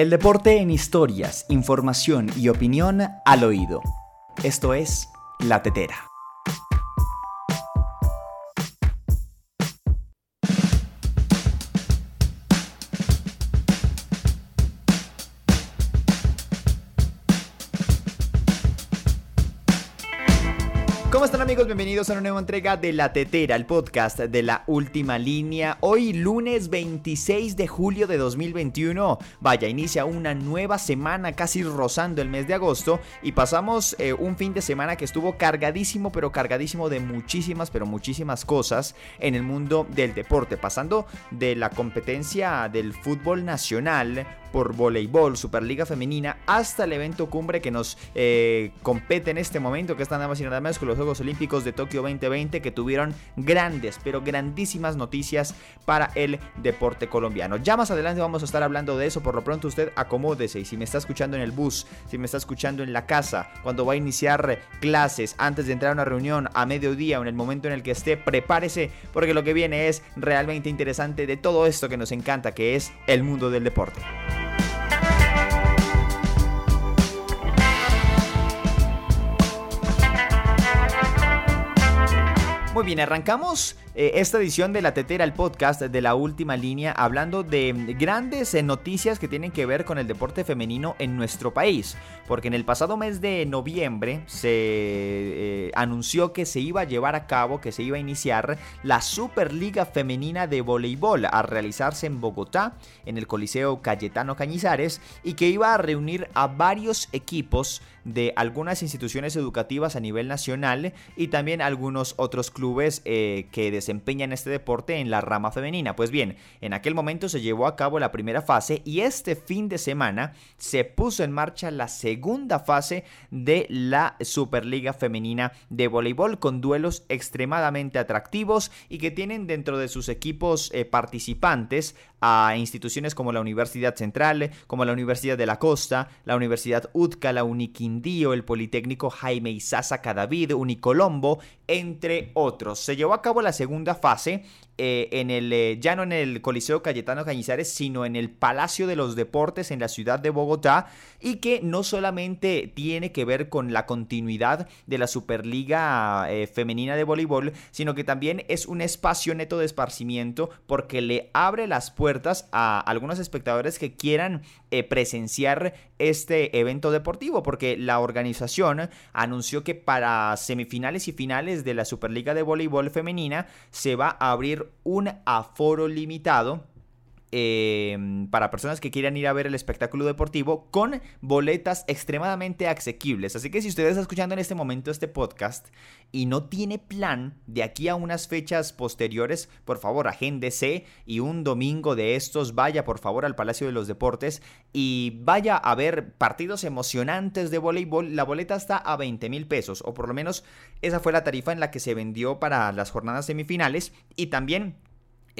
El deporte en historias, información y opinión al oído. Esto es La Tetera. Bienvenidos a una nueva entrega de La Tetera, el podcast de la última línea. Hoy lunes 26 de julio de 2021. Vaya, inicia una nueva semana casi rozando el mes de agosto y pasamos eh, un fin de semana que estuvo cargadísimo, pero cargadísimo de muchísimas, pero muchísimas cosas en el mundo del deporte, pasando de la competencia del fútbol nacional por voleibol, Superliga Femenina, hasta el evento cumbre que nos eh, compete en este momento, que está nada más y nada menos con los Juegos Olímpicos de Tokio 2020, que tuvieron grandes, pero grandísimas noticias para el deporte colombiano. Ya más adelante vamos a estar hablando de eso, por lo pronto usted acomódese y si me está escuchando en el bus, si me está escuchando en la casa, cuando va a iniciar clases, antes de entrar a una reunión, a mediodía o en el momento en el que esté, prepárese, porque lo que viene es realmente interesante de todo esto que nos encanta, que es el mundo del deporte. Bien, arrancamos eh, esta edición de La Tetera, el podcast de la última línea, hablando de grandes eh, noticias que tienen que ver con el deporte femenino en nuestro país. Porque en el pasado mes de noviembre se eh, anunció que se iba a llevar a cabo, que se iba a iniciar la Superliga Femenina de Voleibol a realizarse en Bogotá, en el Coliseo Cayetano Cañizares, y que iba a reunir a varios equipos de algunas instituciones educativas a nivel nacional y también algunos otros clubes que desempeñan este deporte en la rama femenina. Pues bien, en aquel momento se llevó a cabo la primera fase y este fin de semana se puso en marcha la segunda fase de la Superliga Femenina de Voleibol con duelos extremadamente atractivos y que tienen dentro de sus equipos eh, participantes a instituciones como la Universidad Central, como la Universidad de la Costa, la Universidad UTCA, la Uniquindío, el Politécnico Jaime Isaza Cadavid, Unicolombo, entre otros. Se llevó a cabo la segunda fase eh, en el, eh, ya no en el Coliseo Cayetano Cañizares, sino en el Palacio de los Deportes en la ciudad de Bogotá y que no solamente tiene que ver con la continuidad de la Superliga eh, Femenina de Voleibol, sino que también es un espacio neto de esparcimiento porque le abre las puertas a algunos espectadores que quieran presenciar este evento deportivo, porque la organización anunció que para semifinales y finales de la Superliga de Voleibol Femenina se va a abrir un aforo limitado Em, para personas que quieran ir a ver el espectáculo deportivo con boletas extremadamente asequibles. Así que si usted está escuchando en este momento este podcast y no tiene plan de aquí a unas fechas posteriores, por favor, agéndese y un domingo de estos vaya por favor al Palacio de los Deportes y vaya a ver partidos emocionantes de voleibol. La boleta está a 20 mil pesos, o por lo menos esa fue la tarifa en la que se vendió para las jornadas semifinales y también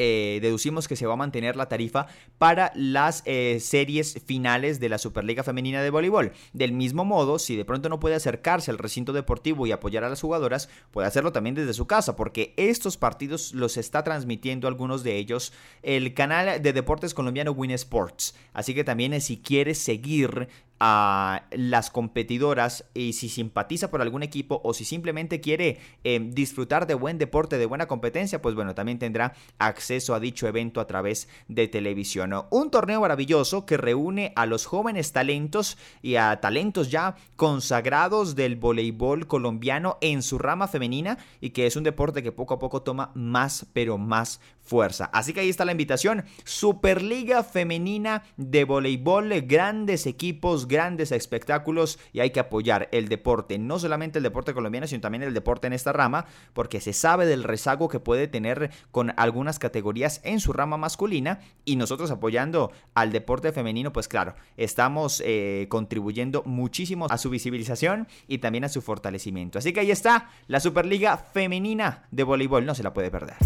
eh, deducimos que se va a mantener la tarifa para las eh, series finales de la Superliga Femenina de Voleibol. Del mismo modo, si de pronto no puede acercarse al recinto deportivo y apoyar a las jugadoras, puede hacerlo también desde su casa, porque estos partidos los está transmitiendo algunos de ellos el canal de deportes colombiano Win Sports. Así que también eh, si quiere seguir a las competidoras y si simpatiza por algún equipo o si simplemente quiere em, disfrutar de buen deporte, de buena competencia, pues bueno, también tendrá acceso a dicho evento a través de televisión. Un torneo maravilloso que reúne a los jóvenes talentos y a talentos ya consagrados del voleibol colombiano en su rama femenina y que es un deporte que poco a poco toma más pero más fuerza. Así que ahí está la invitación. Superliga femenina de voleibol, grandes equipos, grandes espectáculos y hay que apoyar el deporte, no solamente el deporte colombiano, sino también el deporte en esta rama, porque se sabe del rezago que puede tener con algunas categorías en su rama masculina y nosotros apoyando al deporte femenino, pues claro, estamos eh, contribuyendo muchísimo a su visibilización y también a su fortalecimiento. Así que ahí está la Superliga femenina de voleibol, no se la puede perder.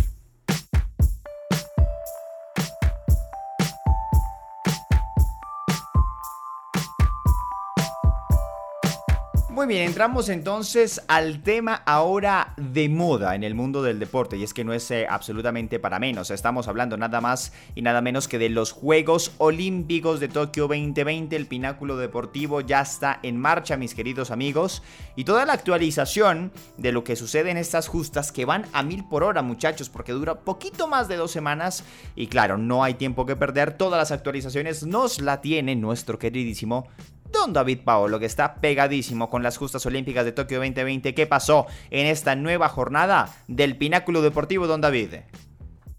Muy bien, entramos entonces al tema ahora de moda en el mundo del deporte y es que no es eh, absolutamente para menos, estamos hablando nada más y nada menos que de los Juegos Olímpicos de Tokio 2020, el pináculo deportivo ya está en marcha mis queridos amigos. Y toda la actualización de lo que sucede en estas justas que van a mil por hora muchachos porque dura poquito más de dos semanas. Y claro, no hay tiempo que perder, todas las actualizaciones nos la tiene nuestro queridísimo Don David Paolo, que está pegadísimo con las justas olímpicas de Tokio 2020. ¿Qué pasó en esta nueva jornada del Pináculo Deportivo, Don David?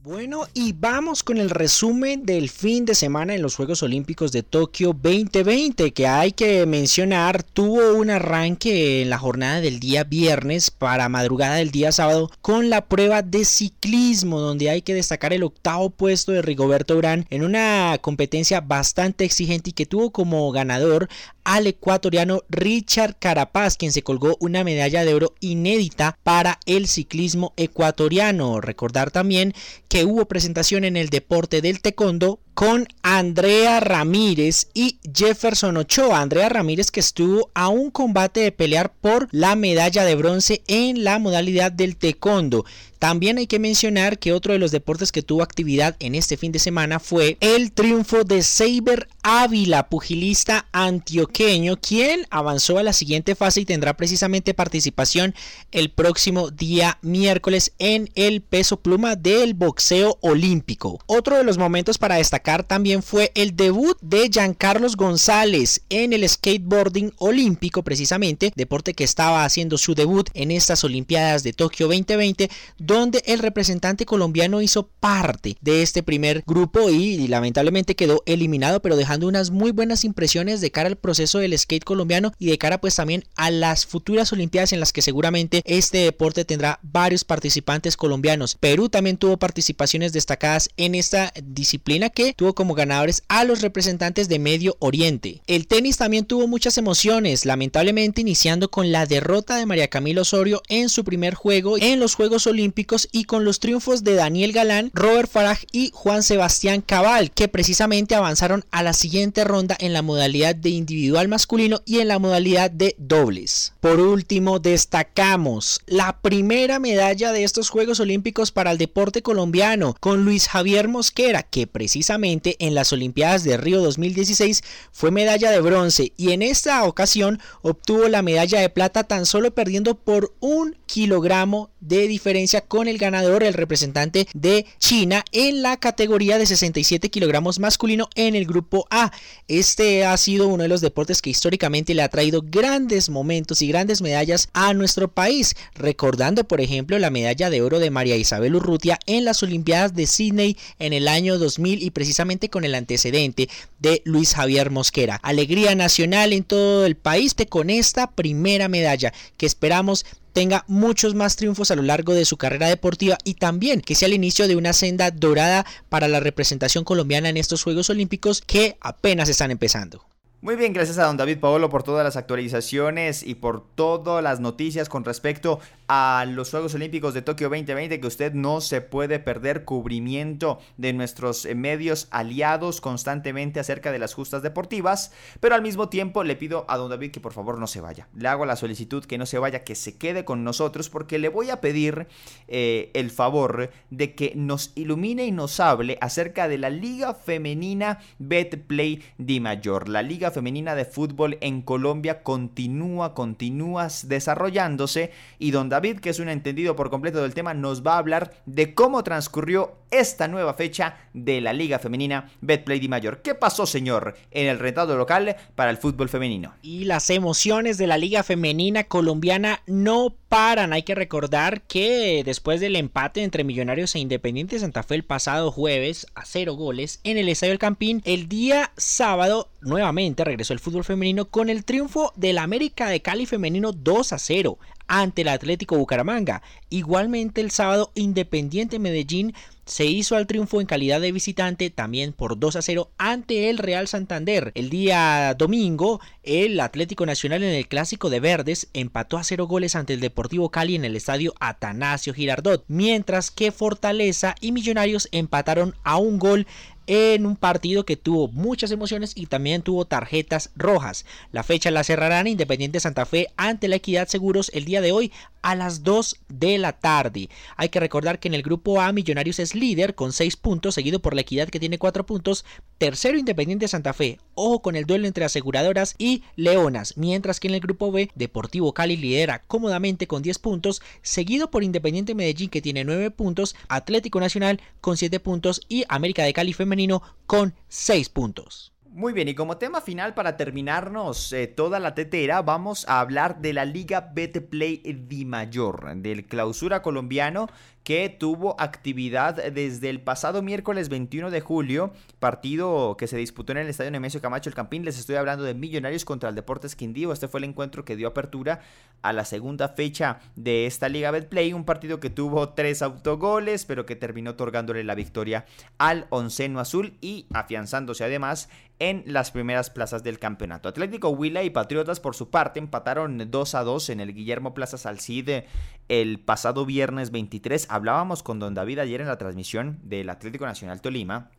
Bueno, y vamos con el resumen del fin de semana en los Juegos Olímpicos de Tokio 2020, que hay que mencionar, tuvo un arranque en la jornada del día viernes para madrugada del día sábado con la prueba de ciclismo, donde hay que destacar el octavo puesto de Rigoberto Urán en una competencia bastante exigente y que tuvo como ganador al ecuatoriano Richard Carapaz, quien se colgó una medalla de oro inédita para el ciclismo ecuatoriano. Recordar también que hubo presentación en el deporte del taekwondo con Andrea Ramírez y Jefferson Ochoa. Andrea Ramírez que estuvo a un combate de pelear por la medalla de bronce en la modalidad del taekwondo. También hay que mencionar que otro de los deportes que tuvo actividad en este fin de semana fue el triunfo de Saber Ávila, pugilista antioqueño, quien avanzó a la siguiente fase y tendrá precisamente participación el próximo día miércoles en el peso pluma del boxeo olímpico. Otro de los momentos para destacar también fue el debut de Giancarlos González en el skateboarding olímpico, precisamente, deporte que estaba haciendo su debut en estas Olimpiadas de Tokio 2020, donde el representante colombiano hizo parte de este primer grupo y, lamentablemente quedó eliminado, pero dejando unas muy buenas impresiones de cara al proceso del skate colombiano y de cara pues también a las futuras Olimpiadas en las que seguramente este deporte tendrá varios participantes colombianos. Perú también tuvo participaciones destacadas en esta disciplina que tuvo como ganadores a los representantes de Medio Oriente. El tenis también tuvo muchas emociones, lamentablemente iniciando con la derrota de María Camila Osorio en su primer juego en los Juegos Olímpicos y con los triunfos de Daniel Galán, Robert Faraj y Juan Sebastián Cabal, que precisamente avanzaron a la siguiente ronda en la modalidad de individual masculino y en la modalidad de dobles. Por último, destacamos la primera medalla de estos Juegos Olímpicos para el deporte colombiano con Luis Javier Mosquera, que precisamente en las Olimpiadas de Río 2016 fue medalla de bronce y en esta ocasión obtuvo la medalla de plata tan solo perdiendo por un kilogramo de diferencia con el ganador, el representante de China en la categoría de 67 kilogramos masculino en el grupo A. Este ha sido uno de los deportes que históricamente le ha traído grandes momentos y grandes medallas a nuestro país, recordando por ejemplo la medalla de oro de María Isabel Urrutia en las Olimpiadas de Sydney en el año 2000 y precisamente con el antecedente de Luis Javier Mosquera. Alegría nacional en todo el país con esta primera medalla que esperamos tenga muchos más triunfos a lo largo de su carrera deportiva y también que sea el inicio de una senda dorada para la representación colombiana en estos Juegos Olímpicos que apenas están empezando. Muy bien, gracias a don David Paolo por todas las actualizaciones y por todas las noticias con respecto a los Juegos Olímpicos de Tokio 2020 que usted no se puede perder cubrimiento de nuestros eh, medios aliados constantemente acerca de las justas deportivas, pero al mismo tiempo le pido a don David que por favor no se vaya. Le hago la solicitud que no se vaya, que se quede con nosotros porque le voy a pedir eh, el favor de que nos ilumine y nos hable acerca de la Liga Femenina Betplay Di Mayor. La Liga Femenina de Fútbol en Colombia continúa, continúa desarrollándose y don David, que es un entendido por completo del tema, nos va a hablar de cómo transcurrió esta nueva fecha de la Liga Femenina Betplay Di Mayor. ¿Qué pasó, señor, en el retado local para el fútbol femenino? Y las emociones de la Liga Femenina colombiana no paran. Hay que recordar que después del empate entre Millonarios e Independiente Santa Fe el pasado jueves a cero goles en el Estadio del Campín, el día sábado nuevamente regresó el fútbol femenino con el triunfo del América de Cali femenino 2 a 0 ante el Atlético Bucaramanga. Igualmente el sábado Independiente Medellín se hizo al triunfo en calidad de visitante también por 2 a 0 ante el Real Santander. El día domingo el Atlético Nacional en el Clásico de Verdes empató a 0 goles ante el Deportivo Cali en el estadio Atanasio Girardot, mientras que Fortaleza y Millonarios empataron a un gol en un partido que tuvo muchas emociones y también tuvo tarjetas rojas. La fecha la cerrarán Independiente Santa Fe ante la Equidad Seguros el día de hoy a las 2 de la tarde. Hay que recordar que en el grupo A Millonarios es líder con 6 puntos, seguido por la Equidad que tiene 4 puntos, tercero Independiente Santa Fe, ojo con el duelo entre aseguradoras y Leonas, mientras que en el grupo B Deportivo Cali lidera cómodamente con 10 puntos, seguido por Independiente Medellín que tiene 9 puntos, Atlético Nacional con 7 puntos y América de Cali femenino con 6 puntos. Muy bien, y como tema final para terminarnos eh, toda la tetera, vamos a hablar de la Liga Betplay Di Mayor, del clausura colombiano que tuvo actividad desde el pasado miércoles 21 de julio, partido que se disputó en el Estadio Nemesio Camacho el Campín. Les estoy hablando de Millonarios contra el Deportes Quindío. Este fue el encuentro que dio apertura a la segunda fecha de esta Liga Betplay, un partido que tuvo tres autogoles, pero que terminó otorgándole la victoria al onceno azul y afianzándose además en las primeras plazas del campeonato. Atlético Huila y Patriotas por su parte empataron 2 a 2 en el Guillermo Plaza Salcide el pasado viernes 23 hablábamos con don David ayer en la transmisión del Atlético Nacional Tolima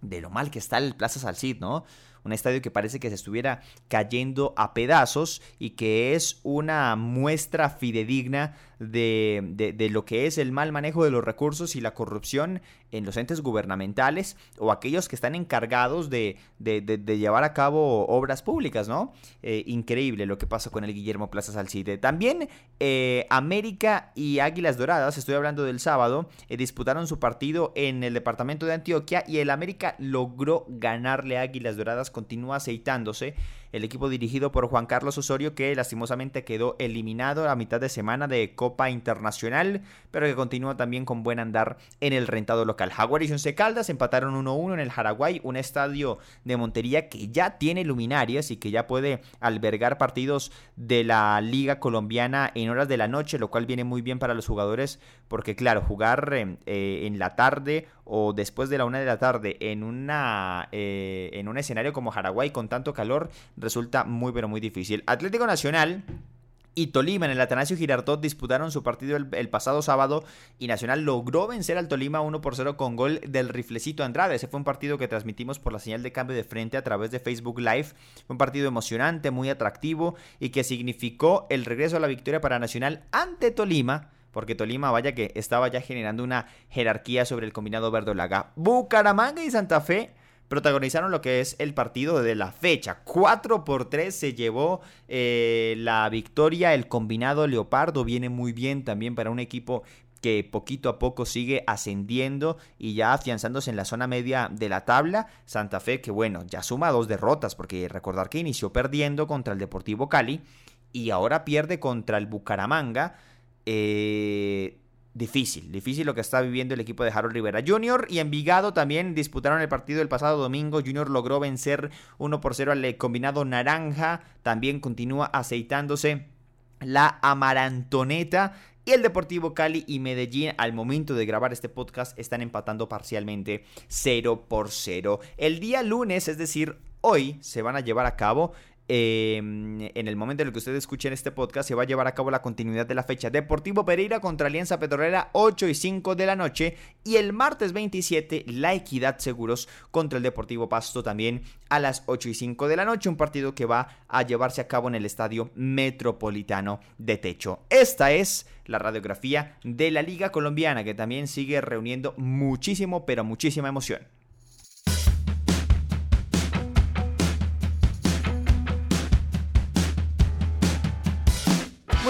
de lo mal que está el Plaza Salcid, ¿no? Un estadio que parece que se estuviera cayendo a pedazos y que es una muestra fidedigna de, de, lo que es el mal manejo de los recursos y la corrupción en los entes gubernamentales o aquellos que están encargados de, de llevar a cabo obras públicas, ¿no? Eh, increíble lo que pasa con el Guillermo Plaza Salcide. También eh, América y Águilas Doradas, estoy hablando del sábado, eh, disputaron su partido en el departamento de Antioquia y el América logró ganarle Águilas Doradas, continúa aceitándose el equipo dirigido por Juan Carlos Osorio que lastimosamente quedó eliminado a mitad de semana de Copa Internacional, pero que continúa también con buen andar en el rentado local. Jaguar y Once Caldas empataron 1-1 en el Jaraguay, un estadio de Montería que ya tiene luminarias y que ya puede albergar partidos de la Liga Colombiana en horas de la noche, lo cual viene muy bien para los jugadores porque claro, jugar eh, en la tarde o después de la una de la tarde en, una, eh, en un escenario como Jaraguay con tanto calor resulta muy pero muy difícil. Atlético Nacional y Tolima en el Atanasio Girardot disputaron su partido el, pasado sábado y Nacional logró vencer al Tolima 1 por 0 con gol del riflecito Andrade. Ese fue un partido que transmitimos por la señal de cambio de frente a través de Facebook Live. Fue un partido emocionante, muy atractivo y que significó el regreso a la victoria para Nacional ante Tolima porque Tolima, vaya que estaba ya generando una jerarquía sobre el combinado verdolaga. Bucaramanga y Santa Fe protagonizaron lo que es el partido de la fecha. 4 por 3 se llevó eh, la victoria. El combinado Leopardo viene muy bien también para un equipo que poquito a poco sigue ascendiendo y ya afianzándose en la zona media de la tabla. Santa Fe que bueno, ya suma dos derrotas porque recordar que inició perdiendo contra el Deportivo Cali y ahora pierde contra el Bucaramanga. Eh, difícil, difícil lo que está viviendo el equipo de Harold Rivera Jr. y Envigado también disputaron el partido el pasado domingo. Junior logró vencer 1 por 0 al combinado Naranja. También continúa aceitándose la Amarantoneta. Y el Deportivo Cali y Medellín al momento de grabar este podcast están empatando parcialmente 0 por 0. El día lunes, es decir, hoy, se van a llevar a cabo Em, en el momento en el que ustedes escuchen este podcast se va a llevar a cabo la continuidad de la fecha. Deportivo Pereira contra Alianza Petrolera 8 y 5 de la noche. Y el martes 27 La Equidad Seguros contra el Deportivo Pasto también a las 8 y 5 de la noche. Un partido que va a llevarse a cabo en el Estadio Metropolitano de Techo. Esta es la radiografía de la Liga Colombiana que también sigue reuniendo muchísimo pero muchísima emoción.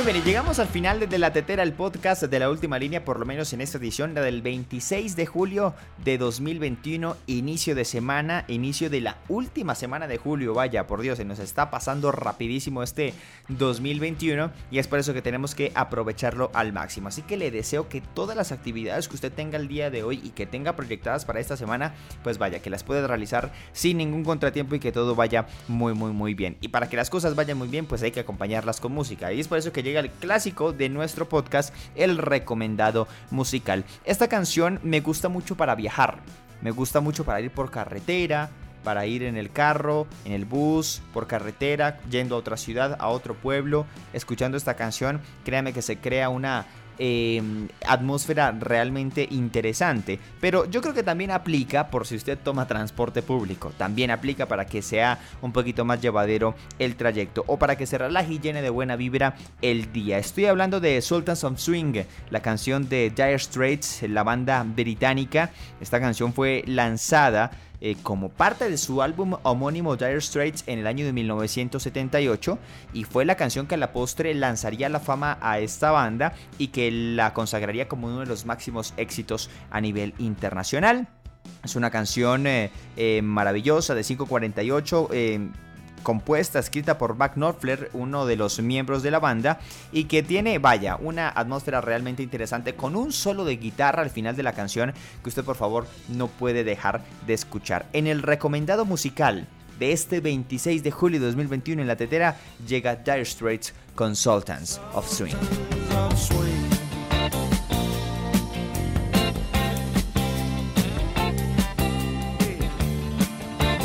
Muy bien, y llegamos al final de La Tetera, el podcast de la última línea, por lo menos en esta edición, la del 26 de julio de 2021, inicio de semana, inicio de la última semana de julio. Vaya, por Dios, se nos está pasando rapidísimo este 2021 y es por eso que tenemos que aprovecharlo al máximo. Así que le deseo que todas las actividades que usted tenga el día de hoy y que tenga proyectadas para esta semana, pues vaya, que las pueda realizar sin ningún contratiempo y que todo vaya muy, muy, muy bien. Y para que las cosas vayan muy bien, pues hay que acompañarlas con música. Y es por eso que llega clásico de nuestro podcast, el recomendado musical. Esta canción me gusta mucho para viajar, me gusta mucho para ir por carretera, para ir en el carro, en el bus, por carretera, yendo a otra ciudad, a otro pueblo, escuchando esta canción, créame que se crea una em, atmósfera realmente interesante. Pero yo creo que también aplica por si usted toma transporte público. También aplica para que sea un poquito más llevadero el trayecto o para que se relaje y llene de buena vibra el día. Estoy hablando de Sultans of Swing, la canción de Dire Straits, la banda británica. Esta canción fue lanzada eh, como parte de su álbum homónimo Dire Straits en el año de 1978 y fue la canción que a la postre lanzaría la fama a esta banda y que la consagraría como uno de los máximos éxitos a nivel internacional. Es una canción eh, eh, maravillosa de 548 compuesta, escrita por Buck Knopfler, uno de los miembros de la banda, y que tiene, vaya, una atmósfera realmente interesante con un solo de guitarra al final de la canción que usted por favor no puede dejar de escuchar. En el recomendado musical de este 26 de julio de 2021 en la tetera llega Dire Straits Consultants of Swing.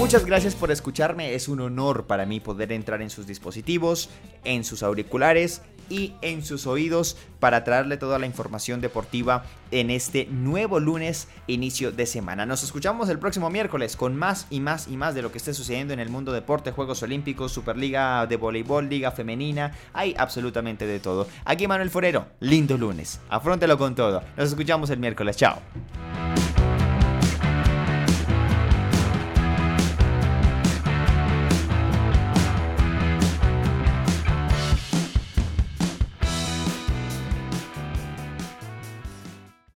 Muchas gracias por escucharme, es un honor para mí poder entrar en sus dispositivos, en sus auriculares y en sus oídos para traerle toda la información deportiva en este nuevo lunes, inicio de semana. Nos escuchamos el próximo miércoles con más y más y más de lo que esté sucediendo en el mundo deporte, Juegos Olímpicos, Superliga de Voleibol, Liga Femenina, hay absolutamente de todo. Aquí Manuel Forero, lindo lunes, afrontelo con todo. Nos escuchamos el miércoles, chao.